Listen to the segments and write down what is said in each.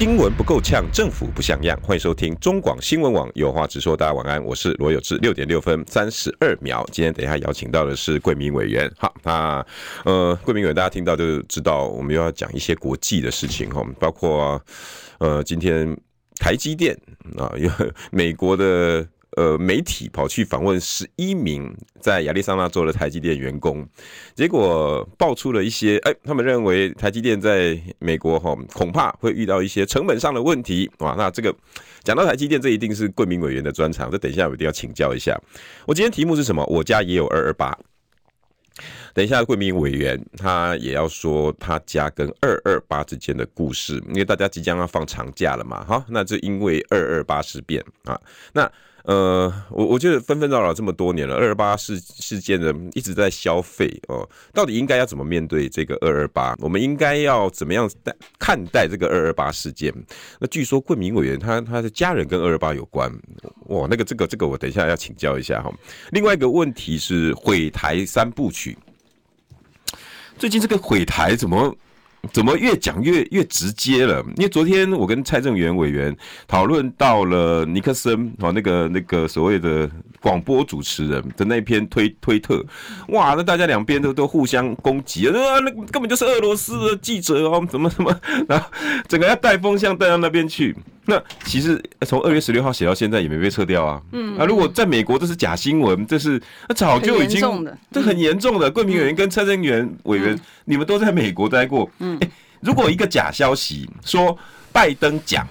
英文不够呛，政府不像样。欢迎收听中广新闻网有话直说。大家晚安，我是罗有志。六点六分三十二秒，今天等一下邀请到的是贵民委员。好，那呃，贵民委员大家听到就知道，我们又要讲一些国际的事情哈，包括呃，今天台积电啊，因为美国的。呃，媒体跑去访问十一名在亚利桑那州的台积电员工，结果爆出了一些，哎，他们认为台积电在美国哈恐怕会遇到一些成本上的问题，哇，那这个讲到台积电，这一定是贵民委员的专长，这等一下我一定要请教一下。我今天题目是什么？我家也有二二八。等一下，贵民委员他也要说他家跟二二八之间的故事，因为大家即将要放长假了嘛，哈，那就因为二二八事变啊，那。呃，我我觉得纷纷扰扰这么多年了，二二八事事件的一直在消费哦，到底应该要怎么面对这个二二八？我们应该要怎么样待看待这个二二八事件？那据说贵民委员他他的家人跟二二八有关，哇，那个这个这个我等一下要请教一下哈。另外一个问题是毁台三部曲，最近这个毁台怎么？怎么越讲越越直接了？因为昨天我跟蔡正元委员讨论到了尼克森哦，那个那个所谓的广播主持人的那篇推推特，哇，那大家两边都都互相攻击啊，那根本就是俄罗斯的记者哦，怎么怎么，然后整个要带风向带到那边去。那其实从二月十六号写到现在也没被撤掉啊。嗯，啊，如果在美国这是假新闻，这是那早就已经这很严重的。桂平委员跟蔡正元委员，你们都在美国待过。嗯，哎，如果一个假消息说拜登讲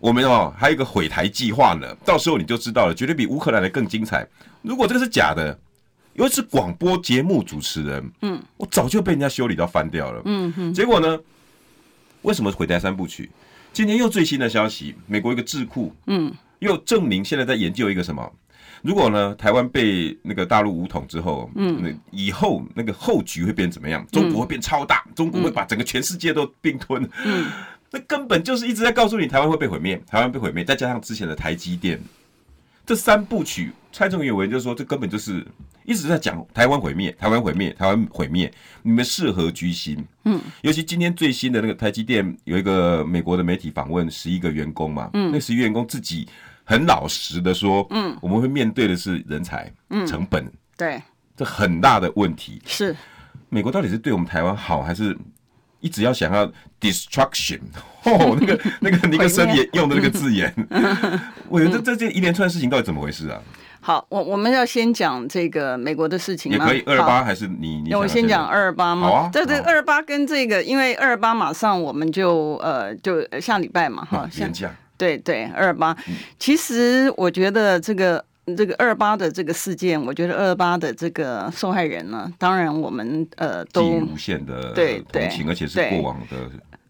我们哦还有一个毁台计划呢，到时候你就知道了，绝对比乌克兰的更精彩。如果这个是假的，尤其是广播节目主持人，嗯，我早就被人家修理到翻掉了。嗯哼，结果呢？为什么毁台三部曲？今天又最新的消息，美国一个智库，嗯，又证明现在在研究一个什么？如果呢，台湾被那个大陆武统之后，嗯，那以后那个后局会变怎么样？中国会变超大，中国会把整个全世界都并吞，嗯，那根本就是一直在告诉你，台湾会被毁灭，台湾被毁灭，再加上之前的台积电。这三部曲，蔡正元委员就说，这根本就是一直在讲台湾毁灭，台湾毁灭，台湾毁灭，你们是何居心？嗯，尤其今天最新的那个台积电有一个美国的媒体访问十一个员工嘛，嗯，那十一个员工自己很老实的说，嗯，我们会面对的是人才，嗯，成本，对，这很大的问题是，美国到底是对我们台湾好还是？一直要想要 destruction，哦，那个那个尼克森也用的那个字眼，我觉得这这一连串事情到底怎么回事啊？好，我我们要先讲这个美国的事情吗？也可以二二八还是你？那我先讲二二八吗？好啊，对对，二二八跟这个，因为二二八马上我们就呃就下礼拜嘛哈，连假，对对二二八，其实我觉得这个。这个二八的这个事件，我觉得二八的这个受害人呢，当然我们呃都无限的对同情，而且是过往的。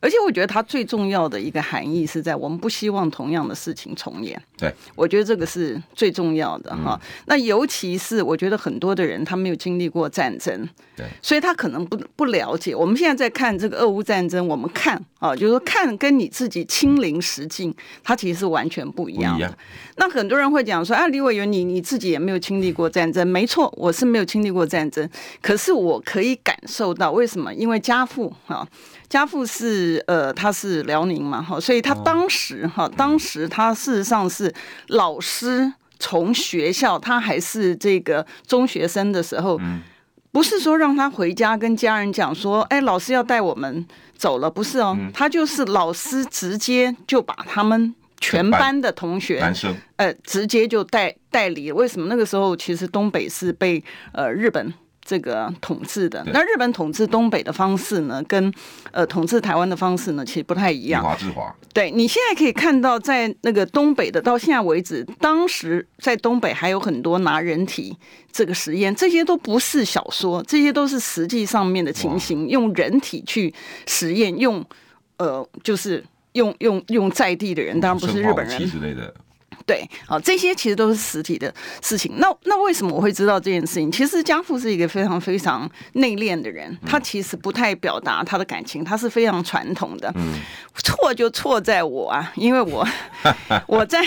而且我觉得它最重要的一个含义是在我们不希望同样的事情重演。对，我觉得这个是最重要的哈。那尤其是我觉得很多的人他没有经历过战争，对，所以他可能不不了解。我们现在在看这个俄乌战争，我们看啊，就是说看跟你自己亲临实境，它其实是完全不一样的。那很多人会讲说啊，李委员你你自己也没有经历过战争，没错，我是没有经历过战争，可是我可以感受到为什么？因为家父哈。家父是呃，他是辽宁嘛，哈，所以他当时哈，当时他事实上是老师从学校，他还是这个中学生的时候，不是说让他回家跟家人讲说，哎，老师要带我们走了，不是哦，他就是老师直接就把他们全班的同学，男生，呃，直接就带带离。为什么那个时候其实东北是被呃日本。这个统治的，那日本统治东北的方式呢，跟呃统治台湾的方式呢，其实不太一样。华之华，对，你现在可以看到，在那个东北的，到现在为止，当时在东北还有很多拿人体这个实验，这些都不是小说，这些都是实际上面的情形，用人体去实验，用呃，就是用用用在地的人，当然不是日本人。之类的。对，好，这些其实都是实体的事情。那那为什么我会知道这件事情？其实家父是一个非常非常内敛的人，他其实不太表达他的感情，他是非常传统的。嗯，错就错在我啊，因为我 我在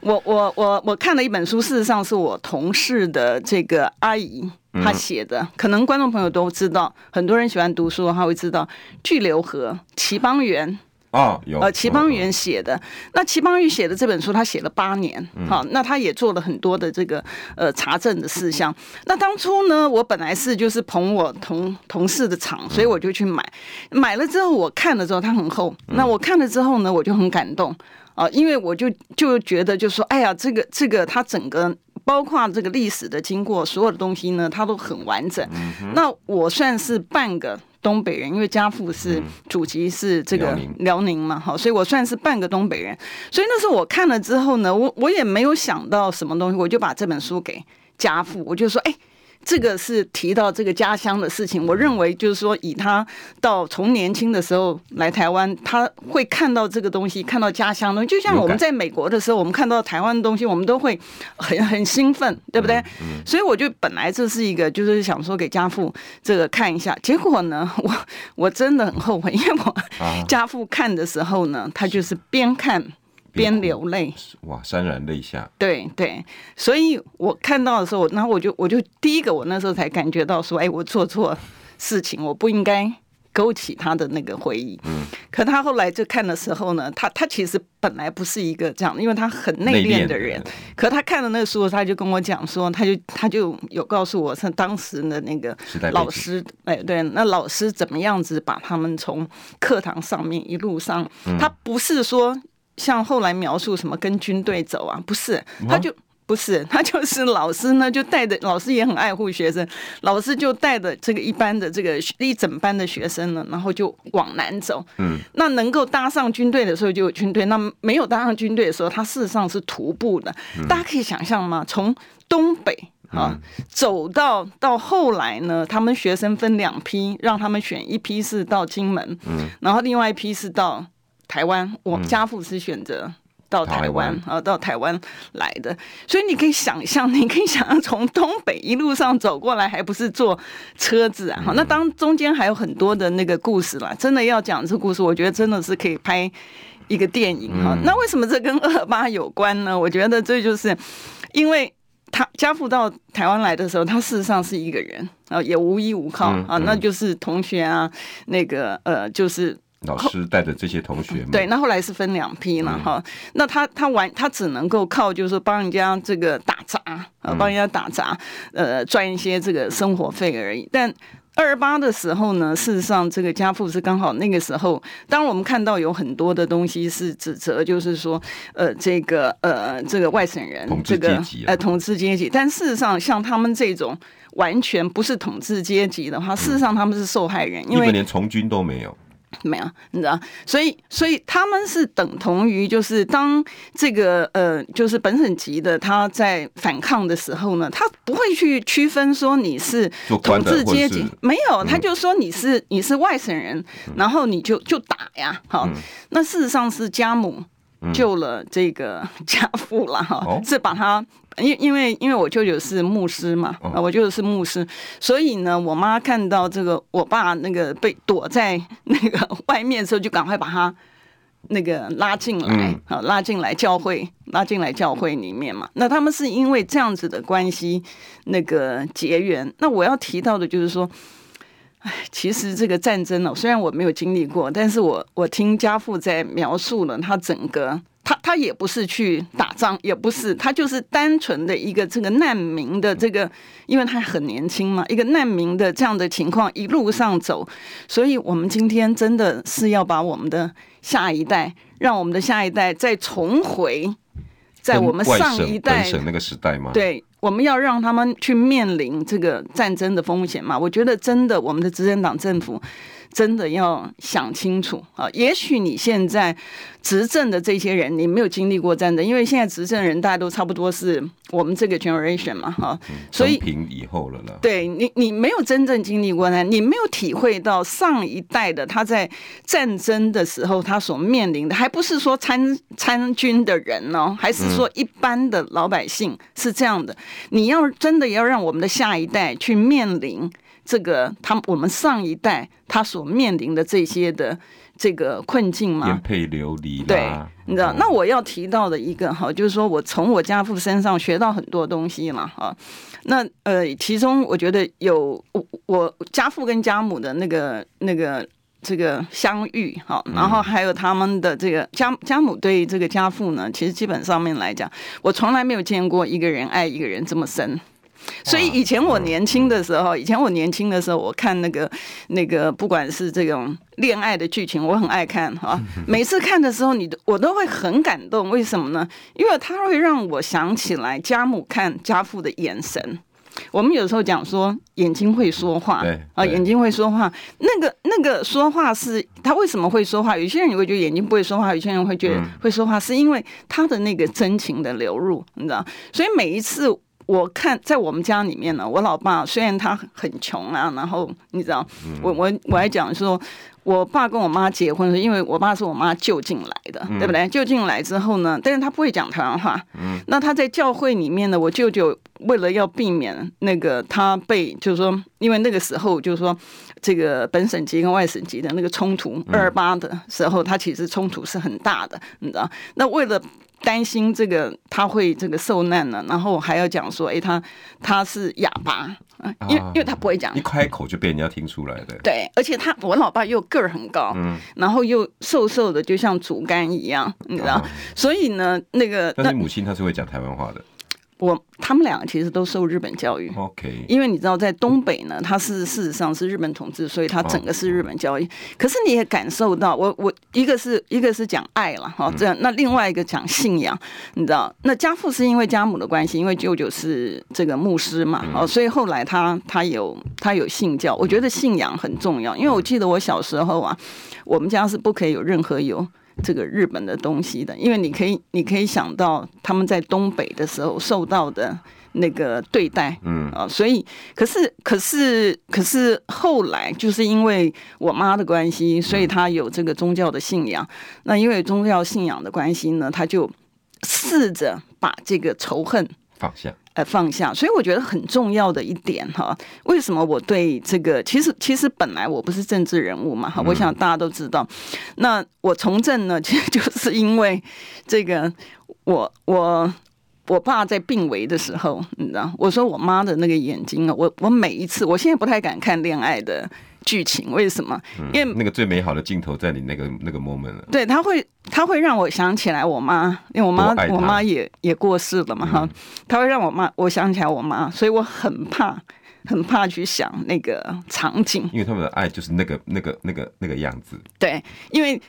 我我我我看了一本书，事实上是我同事的这个阿姨她写的，可能观众朋友都知道，很多人喜欢读书，他会知道巨流河齐邦媛。哦，有呃，齐邦媛写的，那齐邦媛写的这本书，他写了八年，好，那他也做了很多的这个呃查证的事项。那当初呢，我本来是就是捧我同同事的场，所以我就去买，买了之后我看了之后，它很厚，那我看了之后呢，我就很感动啊，因为我就就觉得就是说，哎呀，这个这个它整个包括这个历史的经过，所有的东西呢，它都很完整。那我算是半个。东北人，因为家父是祖籍是这个辽宁嘛，好，所以我算是半个东北人。所以那时候我看了之后呢，我我也没有想到什么东西，我就把这本书给家父，我就说，哎。这个是提到这个家乡的事情，我认为就是说，以他到从年轻的时候来台湾，他会看到这个东西，看到家乡的东西，就像我们在美国的时候，我们看到台湾的东西，我们都会很很兴奋，对不对？所以我就本来这是一个，就是想说给家父这个看一下，结果呢，我我真的很后悔，因为我家父看的时候呢，他就是边看。边流泪，哇，潸然泪下。对对，所以我看到的时候，然后我就我就第一个，我那时候才感觉到说，哎，我做错事情，我不应该勾起他的那个回忆。嗯。可他后来就看的时候呢，他他其实本来不是一个这样，因为他很内敛的人。可他看了那个书，他就跟我讲说，他就他就有告诉我，是当时的那个老师，哎，对，那老师怎么样子把他们从课堂上面一路上，他不是说。像后来描述什么跟军队走啊，不是，他就不是，他就是老师呢，就带着老师也很爱护学生，老师就带着这个一班的这个一整班的学生呢，然后就往南走。嗯，那能够搭上军队的时候就有军队，那没有搭上军队的时候，他事实上是徒步的。大家可以想象吗？从东北啊走到到后来呢，他们学生分两批，让他们选一批是到金门，嗯，然后另外一批是到。台湾，我家父是选择到台湾啊，到台湾来的，所以你可以想象，你可以想象从东北一路上走过来，还不是坐车子啊？好，那当中间还有很多的那个故事啦，真的要讲这故事，我觉得真的是可以拍一个电影哈。那为什么这跟二二八有关呢？我觉得这就是因为他家父到台湾来的时候，他事实上是一个人啊，也无依无靠啊，那就是同学啊，那个呃，就是。老师带着这些同学，对，那后来是分两批了哈。那他他完，他只能够靠就是帮人家这个打杂啊，帮人家打杂，呃，赚一些这个生活费而已。但二二八的时候呢，事实上这个家父是刚好那个时候，当我们看到有很多的东西是指责，就是说呃这个呃这个外省人这个呃统治阶级，但事实上像他们这种完全不是统治阶级的话，事实上他们是受害人，因为连从军都没有。没有，你知道，所以所以他们是等同于，就是当这个呃，就是本省籍的他在反抗的时候呢，他不会去区分说你是统治阶级，没有，他就说你是你是外省人，然后你就就打呀，好，那事实上是家母救了这个家父了哈，是把他。因因为因为我舅舅是牧师嘛，啊，我舅舅是牧师，所以呢，我妈看到这个我爸那个被躲在 那个外面的时候，就赶快把他那个拉进来，啊，拉进来教会，拉进来教会里面嘛。那他们是因为这样子的关系，那个结缘。那我要提到的就是说，哎，其实这个战争呢，虽然我没有经历过，但是我我听家父在描述了他整个。他他也不是去打仗，也不是，他就是单纯的一个这个难民的这个，因为他很年轻嘛，一个难民的这样的情况一路上走，所以我们今天真的是要把我们的下一代，让我们的下一代再重回在我们上一代那个时代吗？对，我们要让他们去面临这个战争的风险嘛。我觉得真的，我们的执政党政府真的要想清楚啊！也许你现在执政的这些人，你没有经历过战争，因为现在执政人大家都差不多是我们这个 generation 嘛，哈，所以平以后了呢，对你，你没有真正经历过呢，你没有体会到上一代的他在战争的时候他所面临的，还不是说参参军的人呢，还是说一般的老百姓是这样的。你要真的要让我们的下一代去面临。这个他我们上一代他所面临的这些的这个困境嘛，颠沛流离。对，你知道，那我要提到的一个哈，就是说我从我家父身上学到很多东西嘛哈。那呃，其中我觉得有我我家父跟家母的那个那个这个相遇哈，然后还有他们的这个家家母对这个家父呢，其实基本上面来讲，我从来没有见过一个人爱一个人这么深。所以以前我年轻的时候，以前我年轻的时候，我看那个那个不管是这种恋爱的剧情，我很爱看哈。每次看的时候，你我都会很感动。为什么呢？因为它会让我想起来家母看家父的眼神。我们有时候讲说眼睛会说话，啊，眼睛会说话。那个那个说话是他为什么会说话？有些人你会觉得眼睛不会说话，有些人会觉得会说话，是因为他的那个真情的流入，你知道？所以每一次。我看在我们家里面呢，我老爸虽然他很穷啊，然后你知道，我我我还讲说，我爸跟我妈结婚是因为我爸是我妈就近来的，对不对？就近来之后呢，但是他不会讲台湾话。那他在教会里面呢，我舅舅为了要避免那个他被，就是说，因为那个时候就是说，这个本省级跟外省级的那个冲突，二二八的时候，他其实冲突是很大的，你知道？那为了担心这个他会这个受难呢，然后还要讲说，哎，他他是哑巴，因为因为他不会讲，一开口就被人家听出来的。对，而且他我老爸又个儿很高，嗯，然后又瘦瘦的，就像竹竿一样，你知道，所以呢，那个但是母亲她是会讲台湾话的。我他们两个其实都受日本教育，OK，因为你知道在东北呢，它是事实上是日本统治，所以它整个是日本教育。可是你也感受到，我我一个是一个是讲爱了哈，这样那另外一个讲信仰，你知道，那家父是因为家母的关系，因为舅舅是这个牧师嘛，哦，所以后来他他有他有信教，我觉得信仰很重要，因为我记得我小时候啊，我们家是不可以有任何有。这个日本的东西的，因为你可以，你可以想到他们在东北的时候受到的那个对待，嗯啊，所以可是可是可是后来就是因为我妈的关系，所以他有这个宗教的信仰。那因为宗教信仰的关系呢，他就试着把这个仇恨放下。呃，放下，所以我觉得很重要的一点哈，为什么我对这个，其实其实本来我不是政治人物嘛哈，我想大家都知道，那我从政呢，其实就是因为这个，我我我爸在病危的时候，你知道，我说我妈的那个眼睛啊，我我每一次，我现在不太敢看恋爱的。剧情为什么？因为那个最美好的镜头在你那个那个 moment 了。对，他会，他会让我想起来我妈，因为我妈，我妈也也过世了嘛，哈，他会让我妈，我想起来我妈，所以我很怕。很怕去想那个场景，因为他们的爱就是那个、那个、那个、那个样子。对，因为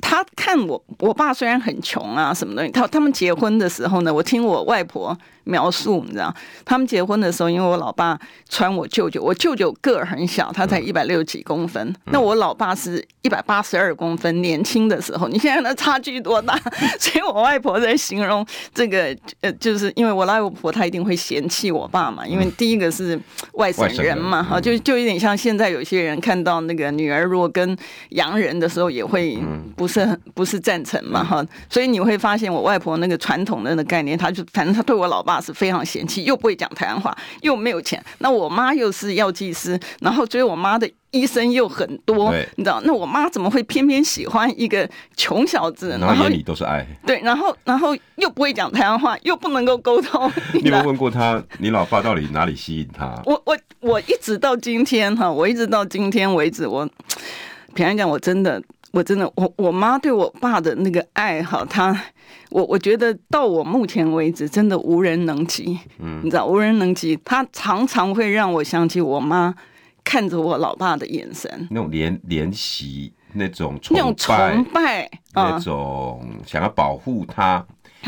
他看我，我爸虽然很穷啊，什么东西，他他们结婚的时候呢，我听我外婆描述，你知道，他们结婚的时候，因为我老爸穿我舅舅，我舅舅个儿很小，他才一百六十几公分，嗯、那我老爸是一百八十二公分，年轻的时候，你现在那差距多大？所以我外婆在形容这个，呃，就是因为我外婆她一定会嫌弃我爸嘛，因为第一个是。外省人嘛，哈，就就有点像现在有些人看到那个女儿如果跟洋人的时候，也会不是很不是赞成嘛，哈，所以你会发现我外婆那个传统的那个概念，她就反正她对我老爸是非常嫌弃，又不会讲台湾话，又没有钱。那我妈又是药剂师，然后所以我妈的。医生又很多，你知道？那我妈怎么会偏偏喜欢一个穷小子？然后眼里都是爱。对，然后然后又不会讲台湾话，又不能够沟通。你有没有问过他，你老爸到底哪里吸引他？我我我一直到今天哈，我一直到今天为止，我 平安讲，我真的，我真的，我我妈对我爸的那个爱哈，她我我觉得到我目前为止，真的无人能及。嗯，你知道，无人能及。她常常会让我想起我妈。看着我老爸的眼神，那种怜怜惜，那种那种崇拜，那种想要保护他，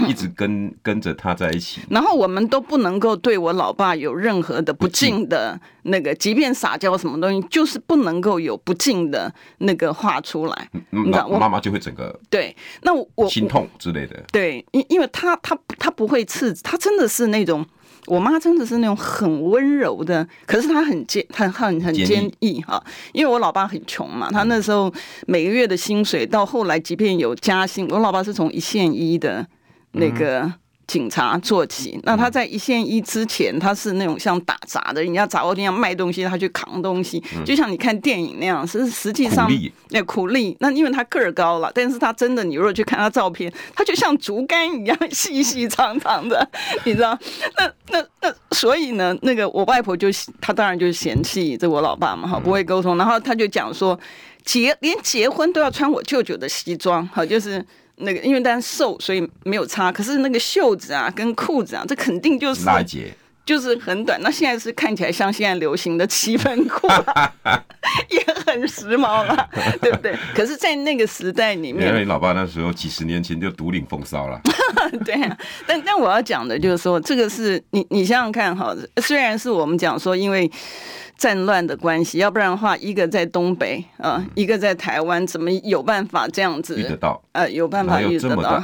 一直跟跟着他在一起。然后我们都不能够对我老爸有任何的不敬的那个，即便撒娇什么东西，就是不能够有不敬的那个话出来。那我，妈妈就会整个对，那我心痛之类的。对，因因为他他他不会刺，他真的是那种。我妈真的是那种很温柔的，可是她很坚，很很很坚毅哈。因为我老爸很穷嘛，他那时候每个月的薪水到后来，即便有加薪，我老爸是从一线一的那个。警察做起，那他在一线一之前，他是那种像打杂的，人家杂货店要卖东西，他去扛东西，就像你看电影那样。是实际上，那苦力。那因为他个儿高了，但是他真的，你如果去看他照片，他就像竹竿一样细细长长的，你知道？那那那，所以呢，那个我外婆就，他当然就嫌弃这我老爸嘛，哈，不会沟通，然后他就讲说，结连结婚都要穿我舅舅的西装，哈，就是。那个，因为单瘦，所以没有差。可是那个袖子啊，跟裤子啊，这肯定就是拉结，就是很短。那现在是看起来像现在流行的七分裤，也很时髦了，对不对？可是，在那个时代里面，因为你老爸那时候几十年前就独领风骚了。对啊，但但我要讲的就是说，这个是你你想想看哈，虽然是我们讲说，因为。战乱的关系，要不然的话，一个在东北啊、呃，一个在台湾，怎么有办法这样子遇得到？呃，有办法遇得到。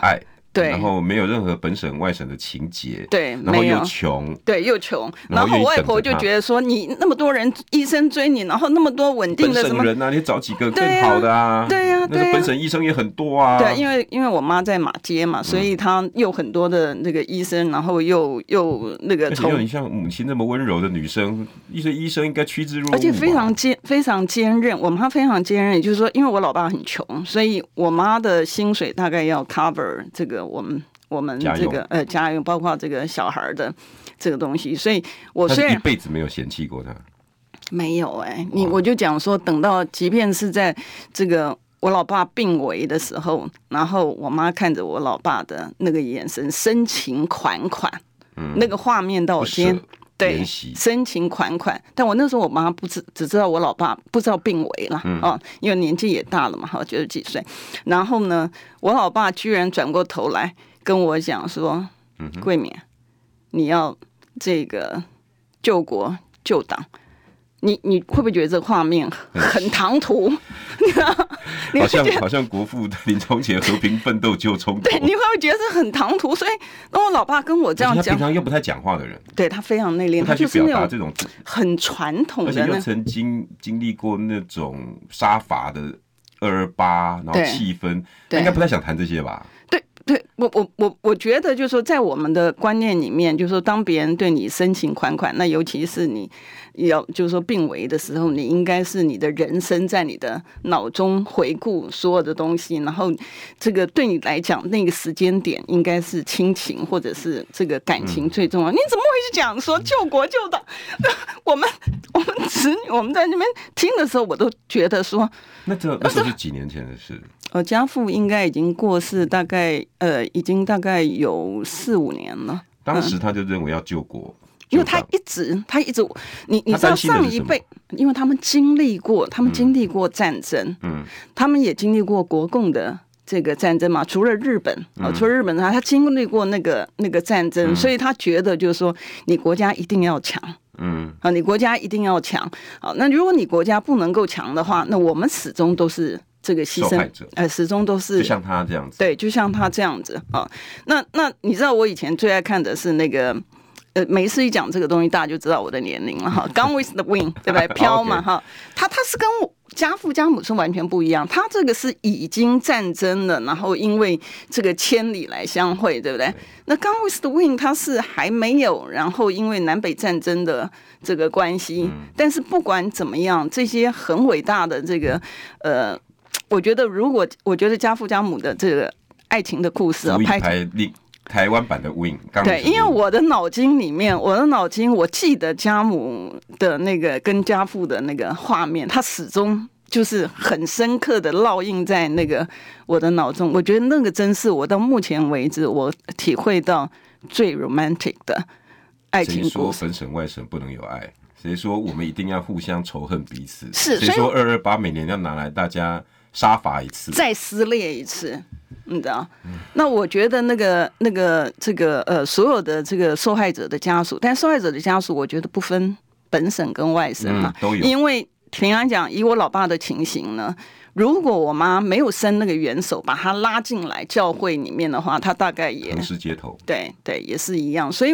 对，然后没有任何本省外省的情节，对，然后又穷，对，又穷，然后我外婆就觉得说，你那么多人医生追你，然后那么多稳定的什么人啊，你找几个更好的啊？对呀，对呀，本省医生也很多啊。对，因为因为我妈在马街嘛，所以她又很多的那个医生，然后又又那个。没有你像母亲那么温柔的女生，一些医生应该趋之若鹜。而且非常坚，非常坚韧。我妈非常坚韧，就是说，因为我老爸很穷，所以我妈的薪水大概要 cover 这个我们。我们这个呃家用，包括这个小孩的这个东西，所以我虽然一辈子没有嫌弃过他，没有哎、欸，你我就讲说，等到即便是在这个我老爸病危的时候，然后我妈看着我老爸的那个眼神，深情款款，嗯，那个画面到我今天对深情款款，但我那时候我妈不知只知道我老爸不知道病危了啊、因为年纪也大了嘛，哈，九十几岁，然后呢，我老爸居然转过头来。跟我讲说，桂敏，你要这个救国救党，你你会不会觉得这画面很唐突？好像好像国父临终前和平奋斗救中国，对，你会不会觉得是很唐突？所以，那我老爸跟我这样讲，他平常又不太讲话的人，对他非常内敛，他去表达这种很传统的，而且又曾经经历过那种杀伐的二二八，然后气氛，应该不太想谈这些吧？对我我我我觉得就是说，在我们的观念里面，就是说，当别人对你深情款款，那尤其是你要就是说病危的时候，你应该是你的人生在你的脑中回顾所有的东西，然后这个对你来讲，那个时间点应该是亲情或者是这个感情最重要。你怎么会去讲说救国救党？我们我们子女我们在那边听的时候，我都觉得说，那这那时候是几年前的事。呃，家父应该已经过世，大概呃，已经大概有四五年了。当时他就认为要救国，嗯、因为他一直他一直，你你知道上一辈，因为他们经历过，他们经历过战争，嗯，他们也经历过国共的这个战争嘛。除了日本啊、嗯，除了日本他他经历过那个那个战争、嗯，所以他觉得就是说，你国家一定要强，嗯啊，你国家一定要强啊。那如果你国家不能够强的话，那我们始终都是。这个牺牲，呃，始终都是就像他这样子，对，就像他这样子啊、哦。那那你知道我以前最爱看的是那个，呃，每一次一讲这个东西，大家就知道我的年龄了哈。Gone with the Wind，对不对？飘嘛哈。他他是跟我家父家母是完全不一样。他这个是已经战争了，然后因为这个千里来相会，对不对？那 Gone with the Wind，他是还没有，然后因为南北战争的这个关系。但是不管怎么样，这些很伟大的这个呃。我觉得，如果我觉得家父家母的这个爱情的故事啊，拍台湾版的 Win，对，因为我的脑筋里面，我的脑筋我记得家母的那个跟家父的那个画面，他始终就是很深刻的烙印在那个我的脑中。我觉得那个真是我到目前为止我体会到最 romantic 的爱情故事。谁说本省外省不能有爱？谁说我们一定要互相仇恨彼此？是，谁说二二八每年要拿来大家？杀伐一次，再撕裂一次，你知道？嗯、那我觉得那个那个这个呃，所有的这个受害者的家属，但受害者的家属，我觉得不分本省跟外省嘛、嗯，都有。因为平安讲，以我老爸的情形呢。如果我妈没有伸那个援手，把他拉进来教会里面的话，他大概也横尸街头。对对，也是一样。所以，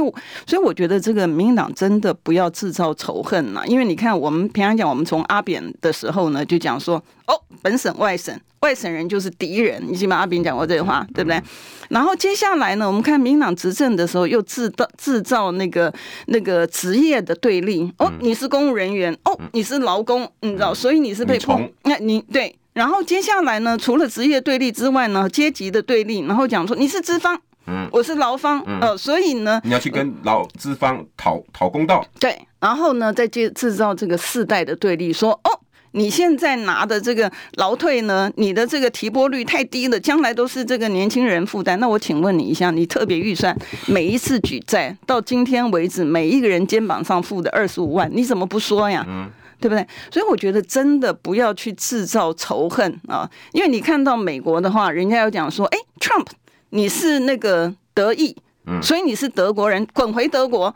所以我觉得这个民进党真的不要制造仇恨呐，因为你看，我们平安讲，我们从阿扁的时候呢，就讲说，哦，本省外省，外省人就是敌人。你记得阿扁讲过这句话，对不对？然后接下来呢，我们看民进党执政的时候，又制造制造那个那个职业的对立。哦，你是公务人员，哦，你是劳工，你知道，所以你是被碰。那你对。然后接下来呢，除了职业对立之外呢，阶级的对立，然后讲说你是资方，嗯，我是劳方，嗯、呃，所以呢，你要去跟劳资方讨讨公道，对，然后呢，再接制造这个世代的对立，说哦，你现在拿的这个劳退呢，你的这个提拨率太低了，将来都是这个年轻人负担。那我请问你一下，你特别预算每一次举债到今天为止，每一个人肩膀上负的二十五万，你怎么不说呀？嗯。对不对？所以我觉得真的不要去制造仇恨啊！因为你看到美国的话，人家有讲说：“哎，Trump，你是那个德裔，所以你是德国人，滚回德国。”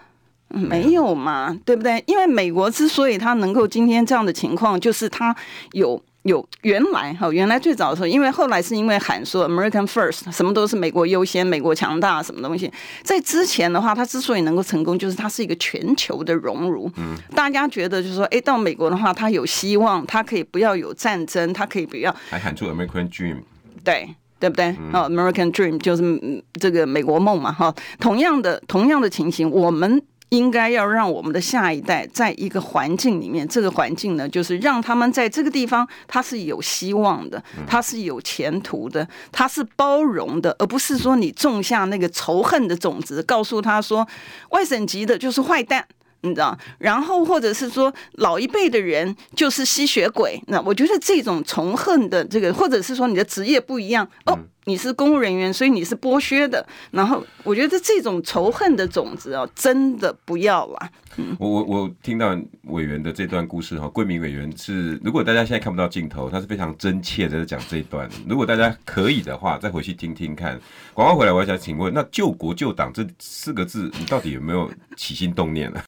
没有嘛，对不对？因为美国之所以他能够今天这样的情况，就是他有。有原来哈，原来最早的时候，因为后来是因为喊说 American First，什么都是美国优先，美国强大，什么东西。在之前的话，它之所以能够成功，就是它是一个全球的荣辱。嗯，大家觉得就是说，哎，到美国的话，它有希望，它可以不要有战争，它可以不要还喊出 American Dream，对对不对？哦、嗯 oh,，American Dream 就是这个美国梦嘛，哈。同样的，同样的情形，我们。应该要让我们的下一代在一个环境里面，这个环境呢，就是让他们在这个地方，他是有希望的，他是有前途的，他是包容的，而不是说你种下那个仇恨的种子，告诉他说外省籍的就是坏蛋，你知道？然后或者是说老一辈的人就是吸血鬼，那我觉得这种仇恨的这个，或者是说你的职业不一样哦。你是公务人员，所以你是剥削的。然后我觉得这种仇恨的种子哦，真的不要了。嗯，我我我听到委员的这段故事哈，桂明委员是，如果大家现在看不到镜头，他是非常真切的在讲这一段。如果大家可以的话，再回去听听看。广告回来，我想请问，那救国救党这四个字，你到底有没有起心动念呢？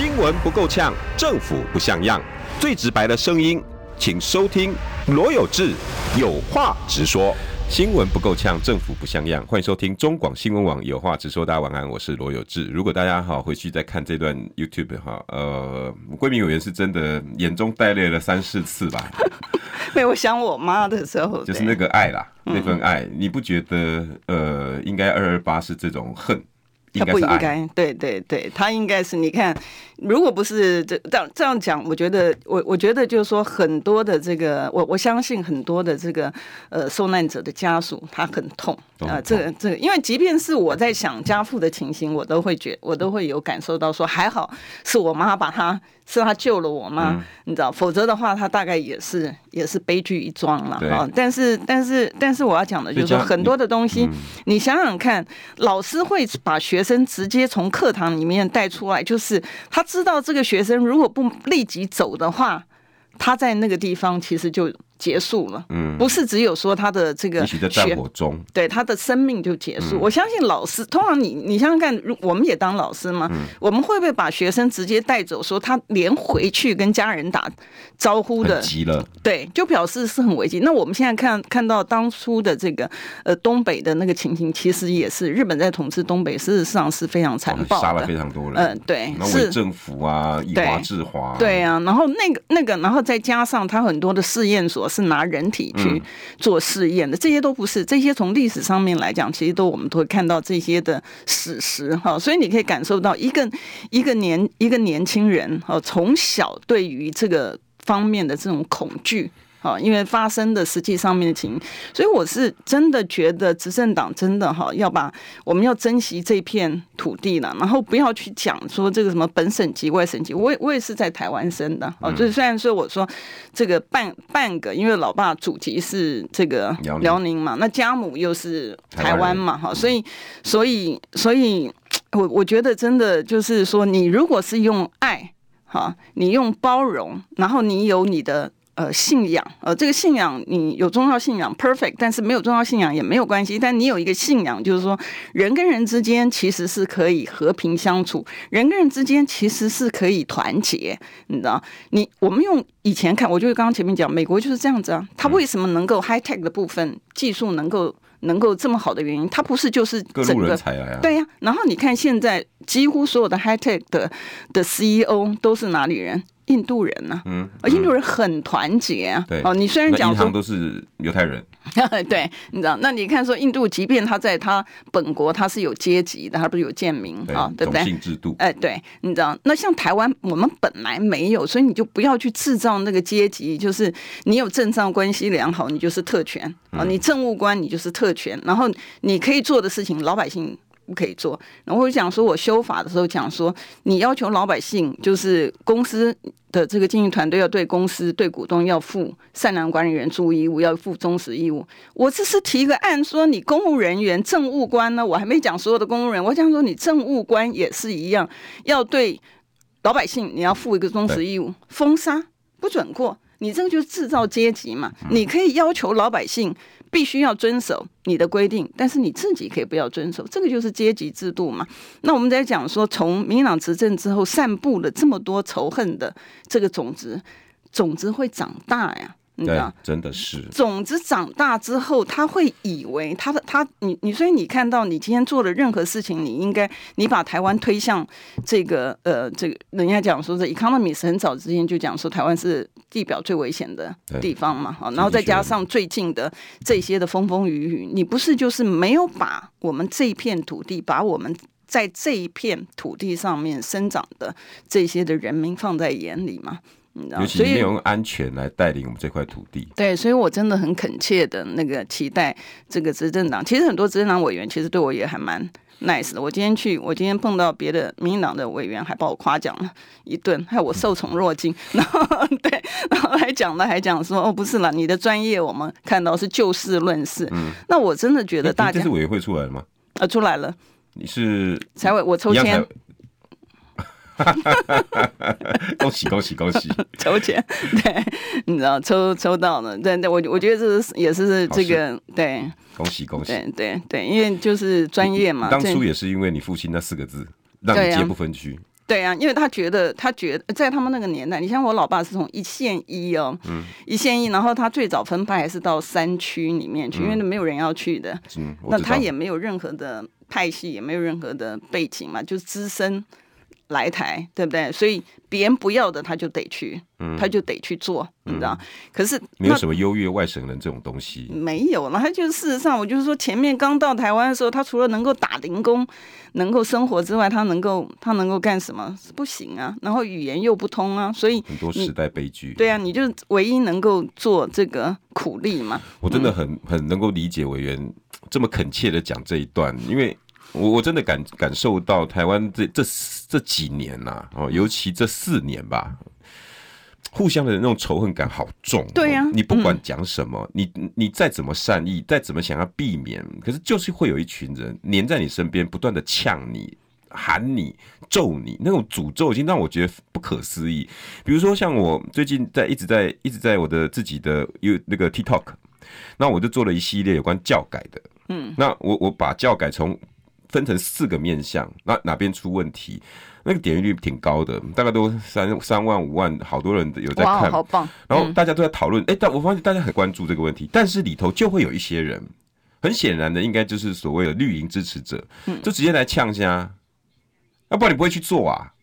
新闻不够呛，政府不像样，最直白的声音，请收听罗有志有话直说。新闻不够呛，政府不像样。欢迎收听中广新闻网，有话直说。大家晚安，我是罗有志。如果大家好回去再看这段 YouTube 哈，呃，闺蜜委员是真的眼中带泪了三四次吧？没有，我想我妈的时候，就是那个爱啦，那份爱，你不觉得呃，应该二二八是这种恨？他不应该，对对对，他应该是你看，如果不是这这样这样讲，我觉得我我觉得就是说很多的这个，我我相信很多的这个呃受难者的家属他很痛啊、呃，这个这个，因为即便是我在想家父的情形，我都会觉我都会有感受到说还好是我妈把他。是他救了我吗？嗯、你知道，否则的话，他大概也是也是悲剧一桩了啊！但是，但是，但是，我要讲的就是说，很多的东西，你想想看，老师会把学生直接从课堂里面带出来，就是他知道这个学生如果不立即走的话，他在那个地方其实就。结束了，嗯，不是只有说他的这个战火中，对他的生命就结束。我相信老师，通常你你想想看，我们也当老师嘛，我们会不会把学生直接带走，说他连回去跟家人打招呼的？急了，对，就表示是很危机。那我们现在看看到当初的这个呃东北的那个情形，其实也是日本在统治东北，事实上是非常残暴，杀了非常多人。嗯，对，是。政府啊，以华制华，对啊，然后那个那个，然后再加上他很多的试验所。是拿人体去做试验的，这些都不是，这些从历史上面来讲，其实都我们都会看到这些的史实哈，所以你可以感受到一个一个年一个年轻人哈，从小对于这个方面的这种恐惧。好，因为发生的实际上面的情形，所以我是真的觉得执政党真的哈要把我们要珍惜这片土地了，然后不要去讲说这个什么本省级外省级，我也我也是在台湾生的哦，就是虽然说我说这个半半个，因为老爸祖籍是这个辽宁嘛，那家母又是台湾嘛哈，所以所以所以我我觉得真的就是说，你如果是用爱哈，你用包容，然后你有你的。呃，信仰，呃，这个信仰你有宗教信仰，perfect，但是没有宗教信仰也没有关系。但你有一个信仰，就是说人跟人之间其实是可以和平相处，人跟人之间其实是可以团结，你知道？你我们用以前看，我就是刚刚前面讲，美国就是这样子啊。他为什么能够 high tech 的部分技术能够能够这么好的原因，他不是就是整个各路人才啊？对呀、啊。然后你看现在几乎所有的 high tech 的的 CEO 都是哪里人？印度人呢、啊？嗯，印度人很团结啊。对，哦，你虽然讲说都是犹太人，对，你知道？那你看说印度，即便他在他本国，他是有阶级的，他不是有贱民啊，对不对？种姓制度。哎，对，你知道？那像台湾，我们本来没有，所以你就不要去制造那个阶级，就是你有政商关系良好，你就是特权啊；你政务官，你就是特权。然后你可以做的事情，老百姓。不可以做。然后我就讲说，我修法的时候讲说，你要求老百姓，就是公司的这个经营团队要对公司、对股东要负善良管理员注意义务，要负忠实义务。我只是提个案，说你公务人员、政务官呢，我还没讲所有的公务人，我讲说你政务官也是一样，要对老百姓你要负一个忠实义务，封杀不准过，你这个就是制造阶级嘛。你可以要求老百姓。必须要遵守你的规定，但是你自己可以不要遵守，这个就是阶级制度嘛。那我们在讲说，从民进党执政之后，散布了这么多仇恨的这个种子，种子会长大呀。对，真的是种子长大之后，他会以为他的他你你，所以你看到你今天做的任何事情，你应该你把台湾推向这个呃，这个人家讲说，这 Economist 很早之前就讲说，台湾是地表最危险的地方嘛，好，然后再加上最近的这些的风风雨雨，你不是就是没有把我们这一片土地，把我们在这一片土地上面生长的这些的人民放在眼里吗？尤其没有用安全来带领我们这块土地。对，所以我真的很恳切的那个期待这个执政党。其实很多执政党委员其实对我也还蛮 nice 的。我今天去，我今天碰到别的民进党的委员，还把我夸奖了一顿，害我受宠若惊。然后对，然后还讲了，还讲说哦，不是啦，你的专业我们看到是就事论事。嗯，那我真的觉得大家这次委员会出来了吗？啊，出来了。你是财委，我抽签。恭喜恭喜恭喜！抽签，对，你知道抽抽到了，对对，我我觉得这是也是这个对，恭喜恭喜，对对对，因为就是专业嘛。当初也是因为你父亲那四个字，让你接不分区。对啊，因为他觉得他觉得在他们那个年代，你像我老爸是从一线一哦，嗯，一线一，然后他最早分派还是到山区里面去，因为没有人要去的，嗯，那他也没有任何的派系，也没有任何的背景嘛，就是资深。来台，对不对？所以别人不要的，他就得去，嗯、他就得去做，你知道？嗯、可是没有什么优越外省人这种东西，没有了。他就是事实上，我就是说，前面刚到台湾的时候，他除了能够打零工、能够生活之外，他能够他能够干什么？不行啊。然后语言又不通啊，所以很多时代悲剧。对啊，你就唯一能够做这个苦力嘛。我真的很很能够理解委员这么恳切的讲这一段，因为。我我真的感感受到台湾这这这几年呐、啊，哦，尤其这四年吧，互相的那种仇恨感好重。对呀、啊，你不管讲什么，嗯、你你再怎么善意，再怎么想要避免，可是就是会有一群人黏在你身边，不断的呛你、喊你、咒你，那种诅咒已经让我觉得不可思议。比如说像我最近在一直在一直在我的自己的有那个 TikTok，那我就做了一系列有关教改的，嗯，那我我把教改从分成四个面向，那哪边出问题？那个点击率挺高的，大概都三三万五万，好多人有在看，好棒！然后大家都在讨论，哎、嗯，但我发现大家很关注这个问题，但是里头就会有一些人，很显然的，应该就是所谓的绿营支持者，就直接来呛下，要、啊、不然你不会去做啊？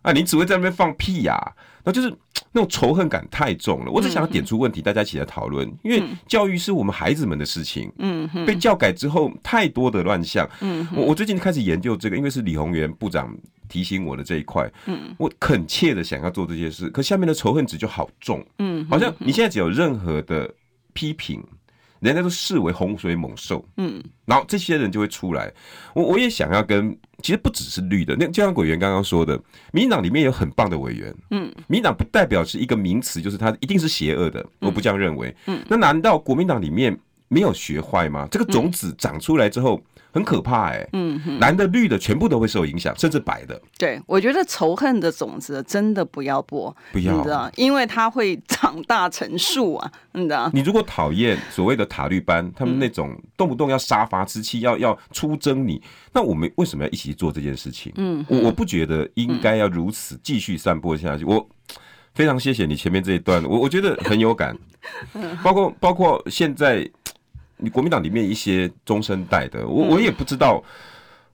啊，你只会在那边放屁呀、啊？那就是 那种仇恨感太重了。我只想要点出问题，大家一起来讨论。因为教育是我们孩子们的事情。嗯，被教改之后，太多的乱象。嗯，我我最近开始研究这个，因为是李鸿源部长提醒我的这一块。嗯，我恳切的想要做这些事，可下面的仇恨值就好重。嗯，好像你现在只有任何的批评。人家都视为洪水猛兽，嗯，然后这些人就会出来。我我也想要跟，其实不只是绿的，那就像委员刚刚说的，民进党里面有很棒的委员，嗯，民进党不代表是一个名词，就是他一定是邪恶的，我不这样认为，嗯，那难道国民党里面没有学坏吗？这个种子长出来之后。嗯很可怕哎、欸，嗯，蓝的绿的全部都会受影响，甚至白的。对，我觉得仇恨的种子真的不要播，不要，你知道，因为它会长大成树啊，你知道。你如果讨厌所谓的塔绿班，他们那种动不动要杀伐之气，要要出征你，那我们为什么要一起做这件事情？嗯，我我不觉得应该要如此继续散播下去。我非常谢谢你前面这一段，我我觉得很有感，包括包括现在。你国民党里面一些中生代的，我我也不知道，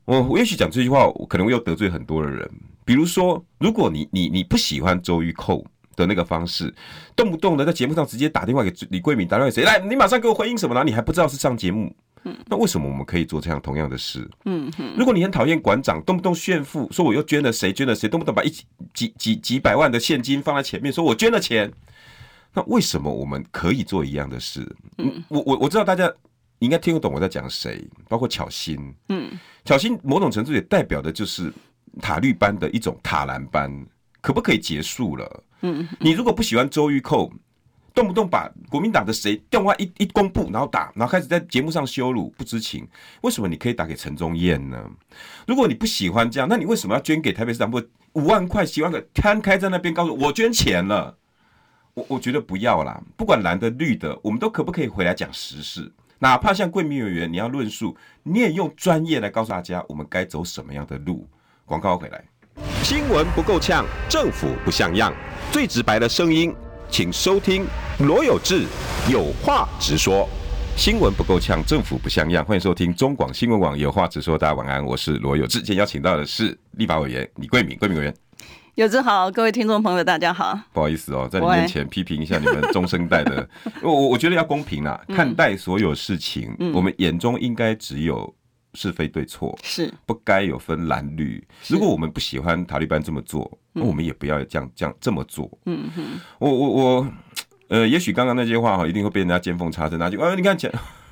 我我也许讲这句话，我可能会又得罪很多的人。比如说，如果你你你不喜欢周玉蔻的那个方式，动不动的在节目上直接打电话给李桂敏，打电话给谁来，你马上给我回应什么呢？你还不知道是上节目，那为什么我们可以做这样同样的事？嗯，如果你很讨厌馆长，动不动炫富，说我又捐了谁，捐了谁，动不动把一几几几几百万的现金放在前面，说我捐了钱。那为什么我们可以做一样的事？嗯，我我我知道大家应该听得懂我在讲谁，包括巧心。嗯，巧心某种程度也代表的就是塔绿班的一种塔蓝班，可不可以结束了？嗯，你如果不喜欢周玉蔻，动不动把国民党的谁电话一一公布，然后打，然后开始在节目上羞辱不知情，为什么你可以打给陈宗彦呢？如果你不喜欢这样，那你为什么要捐给台北市长部五万块、七万个摊开在那边，告诉我捐钱了？我我觉得不要啦，不管蓝的绿的，我们都可不可以回来讲时事？哪怕像贵民委员，你要论述，你也用专业来告诉大家，我们该走什么样的路。广告回来，新闻不够呛，政府不像样，最直白的声音，请收听罗有志有话直说。新闻不够呛，政府不像样，欢迎收听中广新闻网有话直说。大家晚安，我是罗有志。今天邀请到的是立法委员李贵敏，贵敏委员。有志好，各位听众朋友，大家好。不好意思哦，在你面前批评一下你们中生代的，我我我觉得要公平啦，看待所有事情，我们眼中应该只有是非对错，是不该有分蓝绿。如果我们不喜欢塔利班这么做，那我们也不要这样这样这么做。嗯哼，我我我，呃，也许刚刚那些话哈，一定会被人家见缝插针，那就啊，你看，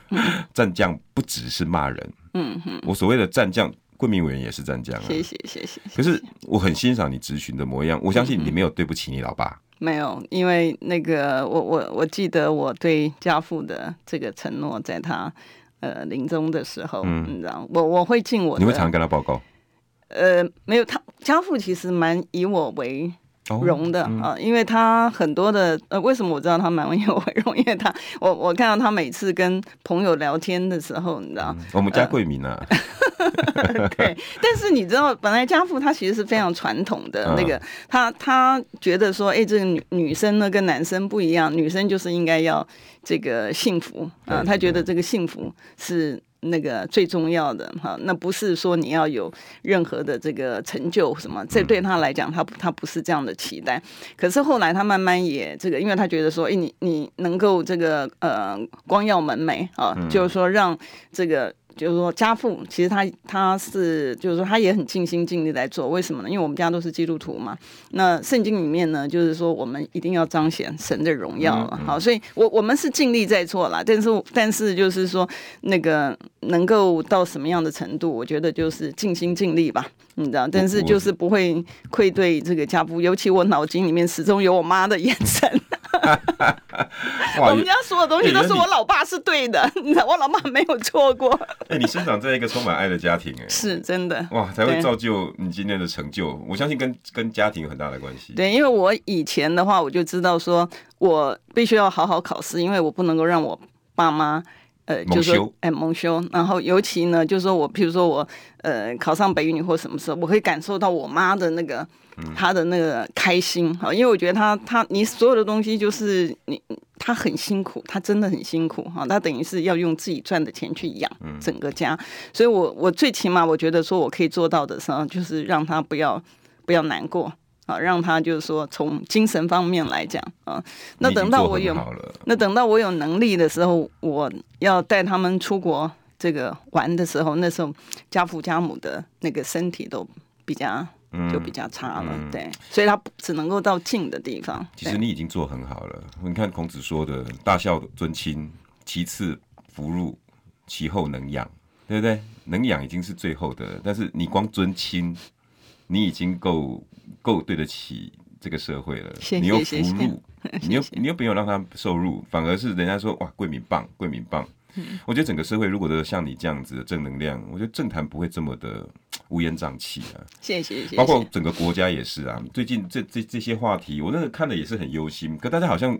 战将不只是骂人。嗯哼，我所谓的战将。贵民委员也是湛江啊，谢谢谢谢。可是我很欣赏你咨询的模样，我相信你没有对不起你老爸。嗯、没有，因为那个我我我记得我对家父的这个承诺，在他呃临终的时候，嗯，你知道，我我会尽我的。你会常常跟他报告？呃，没有，他家父其实蛮以我为荣的、哦嗯、啊，因为他很多的呃，为什么我知道他蛮以我为荣？因为他 我我看到他每次跟朋友聊天的时候，你知道，嗯、我们家贵民啊。呃 对，但是你知道，本来家父他其实是非常传统的那个，他他觉得说，哎，这个女女生呢跟男生不一样，女生就是应该要这个幸福啊，他觉得这个幸福是那个最重要的哈，那不是说你要有任何的这个成就什么，这对他来讲，他他不是这样的期待。可是后来他慢慢也这个，因为他觉得说，哎，你你能够这个呃光耀门楣啊，就是说让这个。就是说，家父其实他他是，就是说他也很尽心尽力来做。为什么呢？因为我们家都是基督徒嘛。那圣经里面呢，就是说我们一定要彰显神的荣耀了。好，所以我我们是尽力在做啦。但是但是就是说，那个能够到什么样的程度，我觉得就是尽心尽力吧。你知道，但是就是不会愧对这个家父。尤其我脑筋里面始终有我妈的眼神。我们家所有东西都是我老爸是对的，你知道，我老爸没有错过。哎，你生长在一个充满爱的家庭，哎，是真的哇，才会造就你今天的成就。我相信跟跟家庭有很大的关系。对，因为我以前的话，我就知道说我必须要好好考试，因为我不能够让我爸妈。呃，就是说，哎，蒙羞。然后，尤其呢，就是说我，譬如说我，呃，考上北语女或什么时候，我可以感受到我妈的那个，她的那个开心。哈，因为我觉得她，她，你所有的东西就是你，她很辛苦，她真的很辛苦。哈，她等于是要用自己赚的钱去养整个家，所以我，我最起码我觉得说我可以做到的时候，就是让她不要，不要难过。啊，让他就是说，从精神方面来讲啊，那等到我有，那等到我有能力的时候，我要带他们出国这个玩的时候，那时候家父家母的那个身体都比较就比较差了，嗯、对，所以他只能够到近的地方。其实你已经做很好了，你看孔子说的“大孝尊亲，其次福禄，其后能养”，对不对？能养已经是最后的，但是你光尊亲，你已经够。够对得起这个社会了，你又不入，你又 你又没有让他受辱，反而是人家说哇，贵民棒，贵民棒，我觉得整个社会如果都像你这样子的正能量，我觉得政坛不会这么的 乌烟瘴气啊。谢谢谢谢。包括整个国家也是啊。最近这这这些话题，我那个看的也是很忧心。可大家好像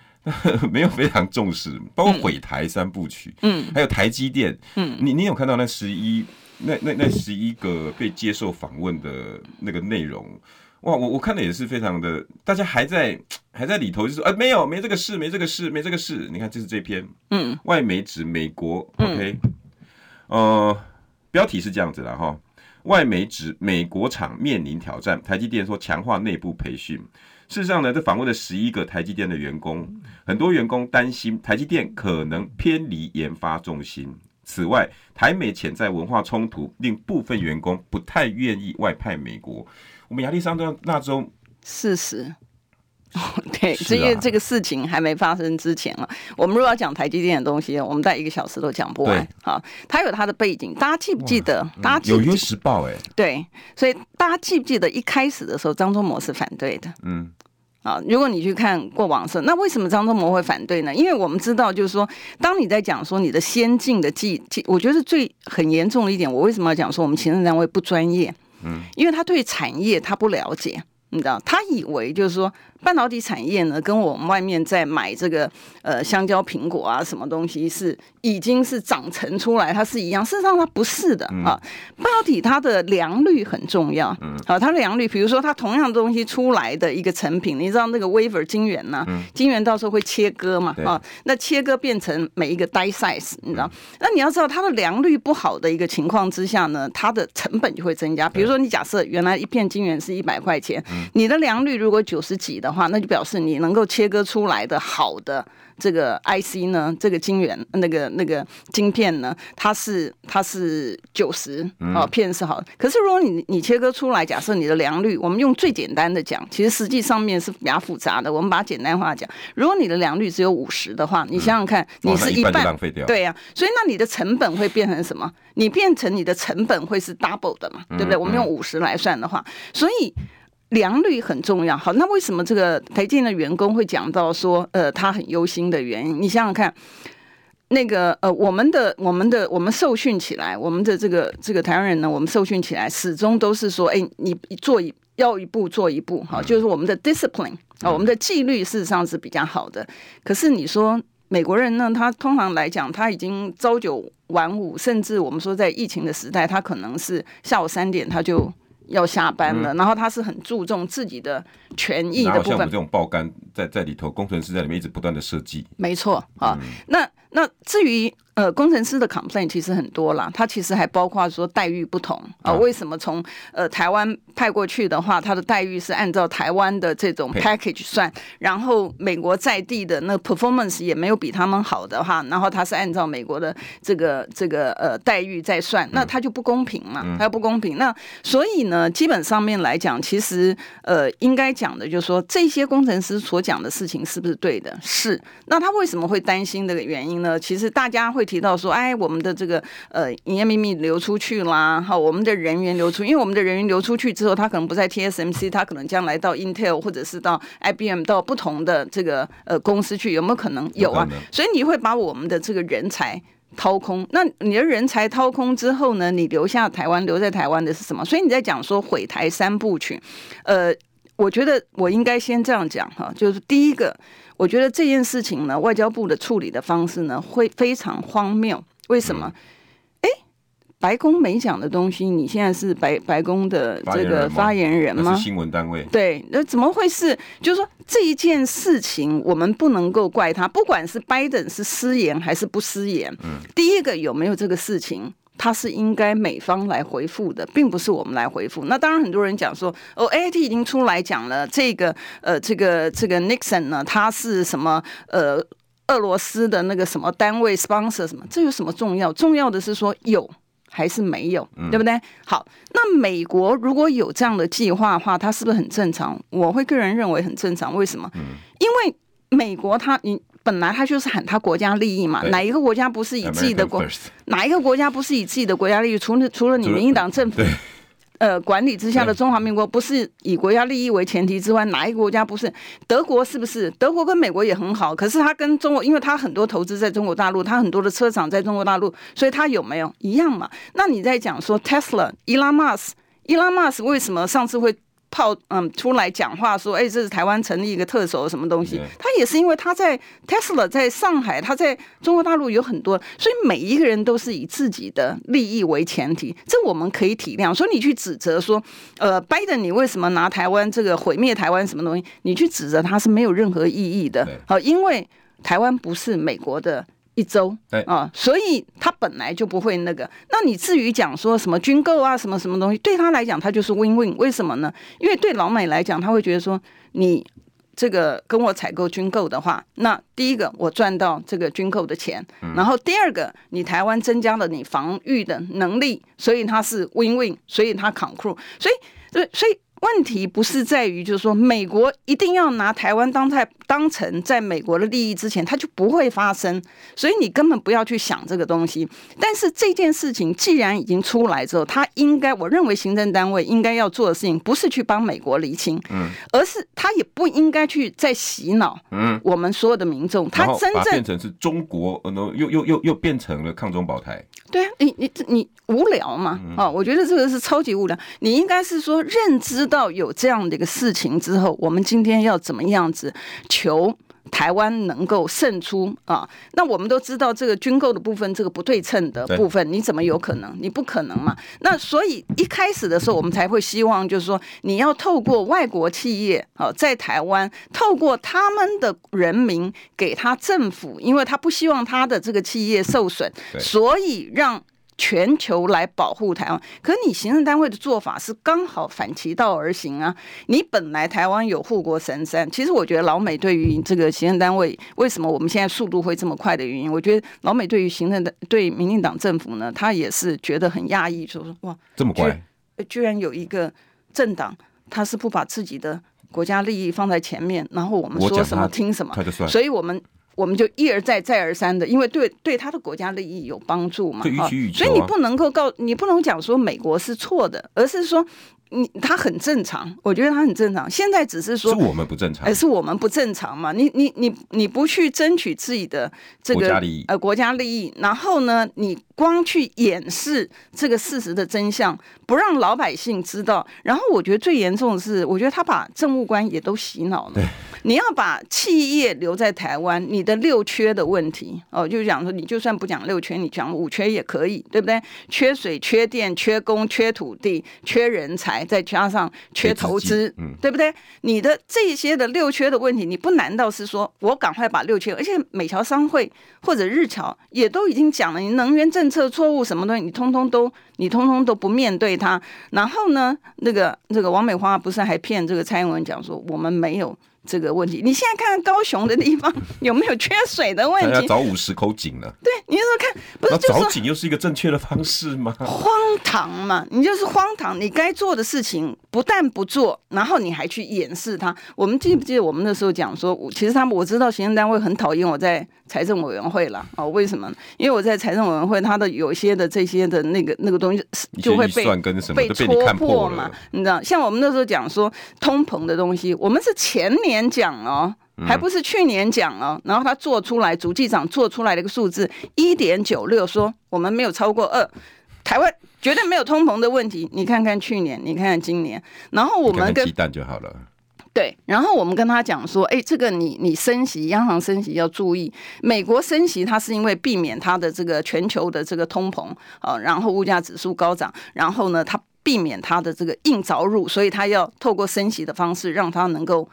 没有非常重视，包括毁台三部曲，嗯，还有台积电，嗯，你你有看到那十一那那那十一个被接受访问的那个内容？哇，我我看的也是非常的，大家还在还在里头就说，哎，没有，没这个事，没这个事，没这个事。你看，这是这篇，嗯，外媒指美国、嗯、，OK，呃，标题是这样子的哈，外媒指美国厂面临挑战，台积电说强化内部培训。事实上呢，这访问了十一个台积电的员工，很多员工担心台积电可能偏离研发重心。此外，台美潜在文化冲突令部分员工不太愿意外派美国。我们亚利桑那州事实，对，是因为这个事情还没发生之前啊，我们如果要讲台积电的东西，我们在一个小时都讲不完。好，它有它的背景，大家记不记得？大家记不记得？有《纽约时报》哎，对，所以大家记不记得一开始的时候，张忠谋是反对的。嗯，啊，如果你去看过往色，那为什么张忠谋会反对呢？因为我们知道，就是说，当你在讲说你的先进的技技，我觉得最很严重的一点，我为什么要讲说我们行政单位不专业？嗯，因为他对产业他不了解，你知道，他以为就是说。半导体产业呢，跟我们外面在买这个呃香蕉、苹果啊什么东西是已经是长成出来，它是一样。事实上它不是的啊。半导体它的良率很重要，啊，它的良率，比如说它同样的东西出来的一个成品，你知道那个 wafer 晶圆呐，晶圆到时候会切割嘛，啊，那切割变成每一个 die size，你知道？那你要知道它的良率不好的一个情况之下呢，它的成本就会增加。比如说你假设原来一片晶圆是一百块钱，你的良率如果九十几的。的话，那就表示你能够切割出来的好的这个 IC 呢，这个晶圆那个那个晶片呢，它是它是九十哦片是好的。可是如果你你切割出来，假设你的良率，我们用最简单的讲，其实实际上面是比较复杂的。我们把它简单化讲，如果你的良率只有五十的话，你想想看，你是一半，浪费掉。对呀，所以那你的成本会变成什么？你变成你的成本会是 double 的嘛？对不对？我们用五十来算的话，所以。良率很重要。好，那为什么这个台积电的员工会讲到说，呃，他很忧心的原因？你想想看，那个呃，我们的我们的我们受训起来，我们的这个这个台湾人呢，我们受训起来始终都是说，哎，你做一要一步做一步，好，就是我们的 discipline 啊，我们的纪律事实上是比较好的。可是你说美国人呢，他通常来讲，他已经朝九晚五，甚至我们说在疫情的时代，他可能是下午三点他就。要下班了，然后他是很注重自己的权益的部分。像我们这种爆肝在在里头，工程师在里面一直不断的设计。没错啊，那那至于。呃，工程师的 complaint 其实很多啦，它其实还包括说待遇不同啊、呃。为什么从呃台湾派过去的话，他的待遇是按照台湾的这种 package 算，然后美国在地的那 performance 也没有比他们好的话，然后他是按照美国的这个这个呃待遇在算，那他就不公平嘛，他不公平。那所以呢，基本上面来讲，其实呃应该讲的就是说，这些工程师所讲的事情是不是对的？是。那他为什么会担心这个原因呢？其实大家会。提到说，哎，我们的这个呃营业秘密流出去啦，好，我们的人员流出，因为我们的人员流出去之后，他可能不在 TSMC，他可能将来到 Intel 或者是到 IBM 到不同的这个呃公司去，有没有可能？有啊，所以你会把我们的这个人才掏空。那你的人才掏空之后呢？你留下台湾，留在台湾的是什么？所以你在讲说毁台三部曲，呃，我觉得我应该先这样讲哈，就是第一个。我觉得这件事情呢，外交部的处理的方式呢，会非常荒谬。为什么？哎，白宫没讲的东西，你现在是白白宫的这个发言人吗？是新闻单位。对，那怎么会是？就是说这一件事情，我们不能够怪他，不管是拜登是失言还是不失言。嗯。第一个有没有这个事情？他是应该美方来回复的，并不是我们来回复。那当然，很多人讲说，哦，AIT 已经出来讲了，这个呃，这个这个 Nixon 呢，他是什么呃，俄罗斯的那个什么单位 sponsor 什么？这有什么重要？重要的是说有还是没有，对不对？好，那美国如果有这样的计划的话，它是不是很正常？我会个人认为很正常。为什么？因为美国它你。本来他就是喊他国家利益嘛，哪一个国家不是以自己的国，哪一个国家不是以自己的国家利益？除了除了你民进党政府，呃管理之下的中华民国，不是以国家利益为前提之外，哪一个国家不是？德国是不是？德国跟美国也很好，可是他跟中国，因为他很多投资在中国大陆，他很多的车厂在中国大陆，所以他有没有一样嘛？那你在讲说 Tesla、伊拉马斯、伊拉马斯为什么上次会？炮嗯出来讲话说，哎，这是台湾成立一个特首什么东西？他也是因为他在 Tesla 在上海，他在中国大陆有很多，所以每一个人都是以自己的利益为前提，这我们可以体谅。所以你去指责说，呃，拜登你为什么拿台湾这个毁灭台湾什么东西？你去指责他是没有任何意义的。好，因为台湾不是美国的。一周啊，所以他本来就不会那个。那你至于讲说什么军购啊，什么什么东西，对他来讲，他就是 win win。为什么呢？因为对老美来讲，他会觉得说，你这个跟我采购军购的话，那第一个我赚到这个军购的钱，然后第二个你台湾增加了你防御的能力，所以他是 win win，所以他 conclude。所以对，所以。问题不是在于，就是说美国一定要拿台湾当在当成在美国的利益之前，它就不会发生。所以你根本不要去想这个东西。但是这件事情既然已经出来之后，他应该，我认为行政单位应该要做的事情，不是去帮美国厘清，嗯，而是他也不应该去再洗脑，嗯，我们所有的民众，他真正变成是中国，呃，又又又又变成了抗中保台。对啊，你你你无聊嘛？啊，我觉得这个是超级无聊。你应该是说认知到有这样的一个事情之后，我们今天要怎么样子求台湾能够胜出啊？那我们都知道这个军购的部分，这个不对称的部分，你怎么有可能？你不可能嘛？那所以一开始的时候，我们才会希望就是说，你要透过外国企业啊，在台湾透过他们的人民给他政府，因为他不希望他的这个企业受损，所以让。全球来保护台湾，可你行政单位的做法是刚好反其道而行啊！你本来台湾有护国神山，其实我觉得老美对于这个行政单位为什么我们现在速度会这么快的原因，我觉得老美对于行政的对民进党政府呢，他也是觉得很讶异，说说哇，这么快，居然有一个政党他是不把自己的国家利益放在前面，然后我们说什么听什么，所以我们。我们就一而再再而三的，因为对对他的国家利益有帮助嘛，啊，所以你不能够告，你不能讲说美国是错的，而是说。你他很正常，我觉得他很正常。现在只是说是我们不正常，哎，是我们不正常嘛？你你你你不去争取自己的这个国家利益，呃，国家利益，然后呢，你光去掩饰这个事实的真相，不让老百姓知道。然后我觉得最严重的是，我觉得他把政务官也都洗脑了。对，你要把企业留在台湾，你的六缺的问题哦，就是讲说，你就算不讲六缺，你讲五缺也可以，对不对？缺水、缺电、缺工、缺土地、缺人才。再加上缺投资，嗯，对不对？你的这些的六缺的问题，你不难道是说我赶快把六缺？而且美侨商会或者日侨也都已经讲了，你能源政策错误什么东西，你通通都你通通都不面对它。然后呢，那个那个王美花不是还骗这个蔡英文讲说我们没有。这个问题，你现在看看高雄的地方 有没有缺水的问题？要找五十口井呢？对，你就说看，不是那找井又是一个正确的方式吗？荒唐嘛！你就是荒唐，你该做的事情不但不做，然后你还去掩饰它。我们记不记得我们那时候讲说，其实他们我知道行政单位很讨厌我在财政委员会了哦。为什么？因为我在财政委员会，他的有些的这些的那个那个东西就会被被戳破嘛。你知道，像我们那时候讲说通膨的东西，我们是前年。年讲哦，还不是去年讲哦，然后他做出来，主计长做出来的一个数字一点九六，说我们没有超过二，台湾绝对没有通膨的问题。你看看去年，你看看今年，然后我们跟鸡蛋就好了。对，然后我们跟他讲说，哎，这个你你升息，央行升息要注意，美国升息它是因为避免它的这个全球的这个通膨啊，然后物价指数高涨，然后呢，它避免它的这个硬着陆，所以它要透过升息的方式让它能够。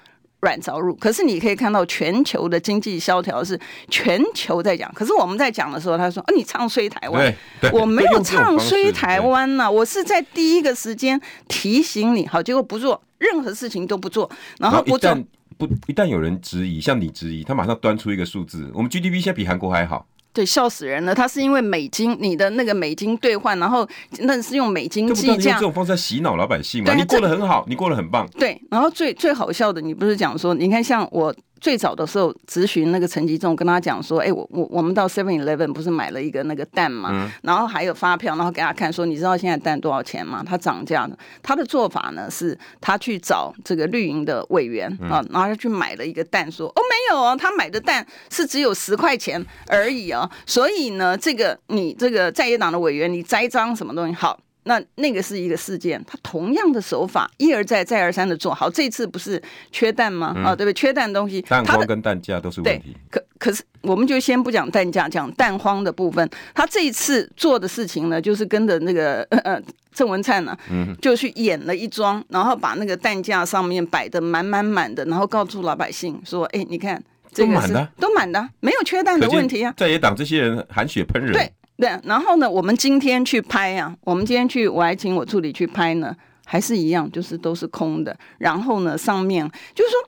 软着陆，可是你可以看到全球的经济萧条是全球在讲，可是我们在讲的时候，他说：“啊，你唱衰台湾，我没有唱衰台湾呐、啊，我是在第一个时间提醒你，好，结果不做任何事情都不做，然后不做，不一旦有人质疑，像你质疑，他马上端出一个数字，我们 GDP 现在比韩国还好。”对，笑死人了。他是因为美金，你的那个美金兑换，然后那是用美金计价。这种方式在洗脑老百姓嘛？你过得很好，你过得很棒。对，然后最最好笑的，你不是讲说，你看像我最早的时候咨询那个陈吉仲，跟他讲说，哎，我我我们到 Seven Eleven 不是买了一个那个蛋嘛，嗯、然后还有发票，然后给他看说，你知道现在蛋多少钱吗？他涨价了。他的做法呢是，他去找这个绿营的委员啊，然后他去买了一个蛋，说，哦，没有哦，他买的蛋是只有十块钱而已哦，所以呢，这个你这个在野党的委员，你栽赃什么东西？好。那那个是一个事件，他同样的手法一而再再而三的做好，这次不是缺蛋吗？嗯、啊，对不对？缺蛋的东西，蛋荒跟蛋价都是问题。可可是，我们就先不讲蛋价，讲蛋荒的部分。他这一次做的事情呢，就是跟着那个 呃郑文灿呢，嗯，就去演了一桩，然后把那个蛋架上面摆的满满满的，然后告诉老百姓说：“哎，你看，这个是都满的，都满的，没有缺蛋的问题啊。”在野党这些人含血喷人。对。对，然后呢，我们今天去拍啊，我们今天去，我还请我助理去拍呢，还是一样，就是都是空的。然后呢，上面就是说，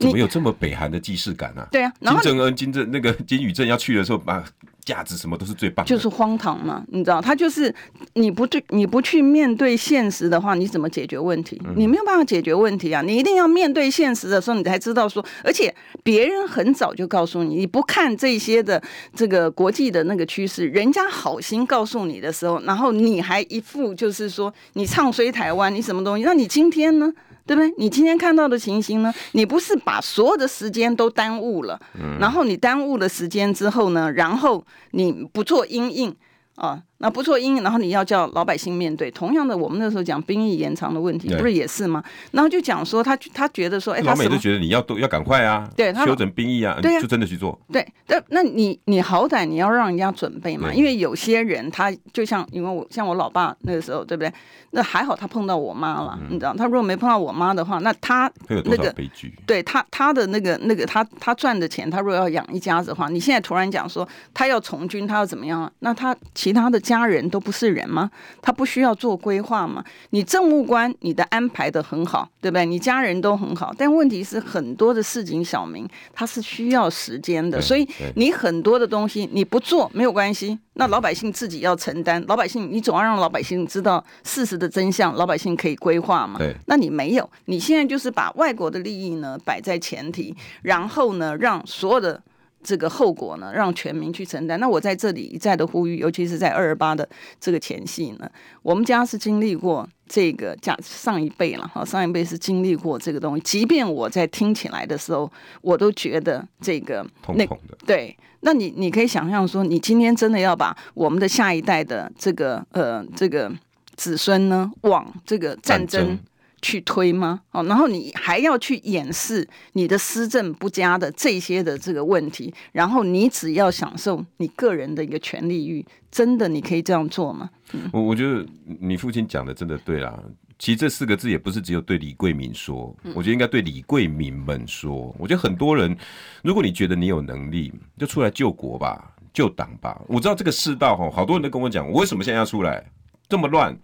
怎么有这么北韩的既视感啊？对啊，金正恩、金正那个金宇镇要去的时候把。价值什么都是最棒的，就是荒唐嘛，你知道？他就是你不对，你不去面对现实的话，你怎么解决问题？你没有办法解决问题啊！你一定要面对现实的时候，你才知道说，而且别人很早就告诉你，你不看这些的这个国际的那个趋势，人家好心告诉你的时候，然后你还一副就是说你唱衰台湾，你什么东西？那你今天呢？对不对？你今天看到的情形呢？你不是把所有的时间都耽误了，嗯，然后你耽误了时间之后呢，然后你不做阴影啊。那不错，因然后你要叫老百姓面对同样的，我们那时候讲兵役延长的问题，不是也是吗？然后就讲说他他觉得说，哎，老美都觉得你要都要赶快啊，对，他修整兵役啊，对，就真的去做。对，但那你你好歹你要让人家准备嘛，因为有些人他就像因为我像我老爸那个时候，对不对？那还好他碰到我妈了，你知道，他如果没碰到我妈的话，那他那个悲剧？对他他的那个那个他他赚的钱，他如果要养一家子的话，你现在突然讲说他要从军，他要怎么样？那他其他的家人都不是。人吗？他不需要做规划吗？你政务官，你的安排的很好，对不对？你家人都很好，但问题是很多的市井小民他是需要时间的，所以你很多的东西你不做没有关系，那老百姓自己要承担。老百姓，你总要让老百姓知道事实的真相，老百姓可以规划嘛？对，那你没有，你现在就是把外国的利益呢摆在前提，然后呢让所有的。这个后果呢，让全民去承担。那我在这里一再的呼吁，尤其是在二二八的这个前夕呢，我们家是经历过这个家上一辈了哈，上一辈是经历过这个东西。即便我在听起来的时候，我都觉得这个那对，那你你可以想象说，你今天真的要把我们的下一代的这个呃这个子孙呢，往这个战争。去推吗？哦，然后你还要去掩饰你的施政不佳的这些的这个问题，然后你只要享受你个人的一个权利欲，真的你可以这样做吗？嗯、我我觉得你父亲讲的真的对啦。其实这四个字也不是只有对李桂敏说，我觉得应该对李桂敏们说。我觉得很多人，如果你觉得你有能力，就出来救国吧，救党吧。我知道这个世道哈，好多人都跟我讲，我为什么现在要出来？这么乱。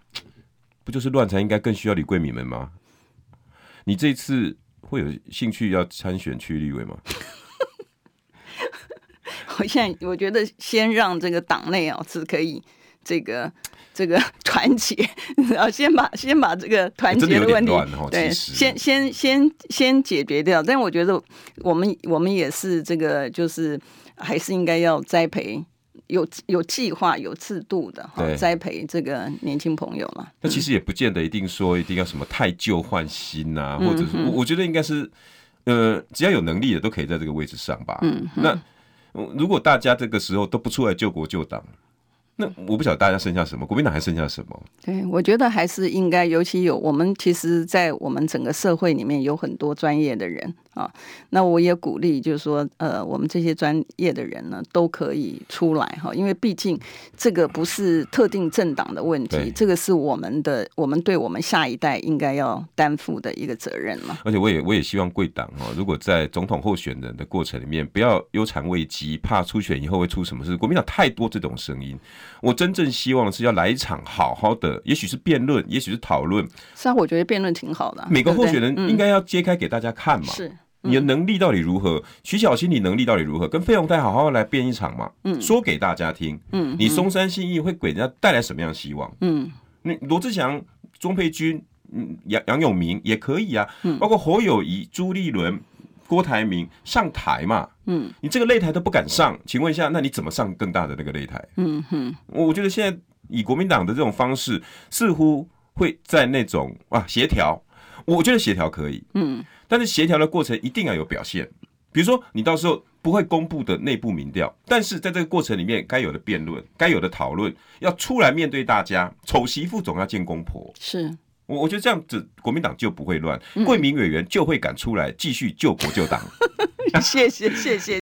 不就是乱才应该更需要李贵敏们吗？你这次会有兴趣要参选区立委吗？我现在我觉得先让这个党内哦是可以这个这个 团结，然 后先把先把这个团结的问题，哦、对，先先先先解决掉。但我觉得我们我们也是这个就是还是应该要栽培。有有计划、有制度的哈，栽培这个年轻朋友嘛。那其实也不见得一定说一定要什么太旧换新呐、啊，或者是我我觉得应该是，呃，只要有能力的都可以在这个位置上吧。嗯，那如果大家这个时候都不出来救国救党。那我不晓得大家剩下什么，国民党还剩下什么？对，我觉得还是应该，尤其有我们，其实，在我们整个社会里面有很多专业的人啊。那我也鼓励，就是说，呃，我们这些专业的人呢，都可以出来哈，因为毕竟这个不是特定政党的问题，这个是我们的，我们对我们下一代应该要担负的一个责任嘛。而且，我也我也希望贵党哈，如果在总统候选人的过程里面，不要忧谗畏讥，怕初选以后会出什么事。国民党太多这种声音。我真正希望的是要来一场好好的，也许是辩论，也许是讨论。是啊，我觉得辩论挺好的。每个候选人应该要揭开给大家看嘛。是，嗯、你的能力到底如何？徐小新，你能力到底如何？跟费鸿泰好好来辩一场嘛。嗯，说给大家听。嗯，你松山信义会给人家带来什么样的希望？嗯，那罗志祥、钟佩君、嗯杨杨永明也可以啊。嗯，包括侯友谊、朱立伦。郭台铭上台嘛，嗯，你这个擂台都不敢上，请问一下，那你怎么上更大的那个擂台？嗯哼，我觉得现在以国民党的这种方式，似乎会在那种啊协调，我觉得协调可以，嗯，但是协调的过程一定要有表现，比如说你到时候不会公布的内部民调，但是在这个过程里面该有的辩论、该有的讨论，要出来面对大家，丑媳妇总要见公婆，是。我我觉得这样子，国民党就不会乱，贵民委员就会敢出来继续救国救党。谢谢谢谢。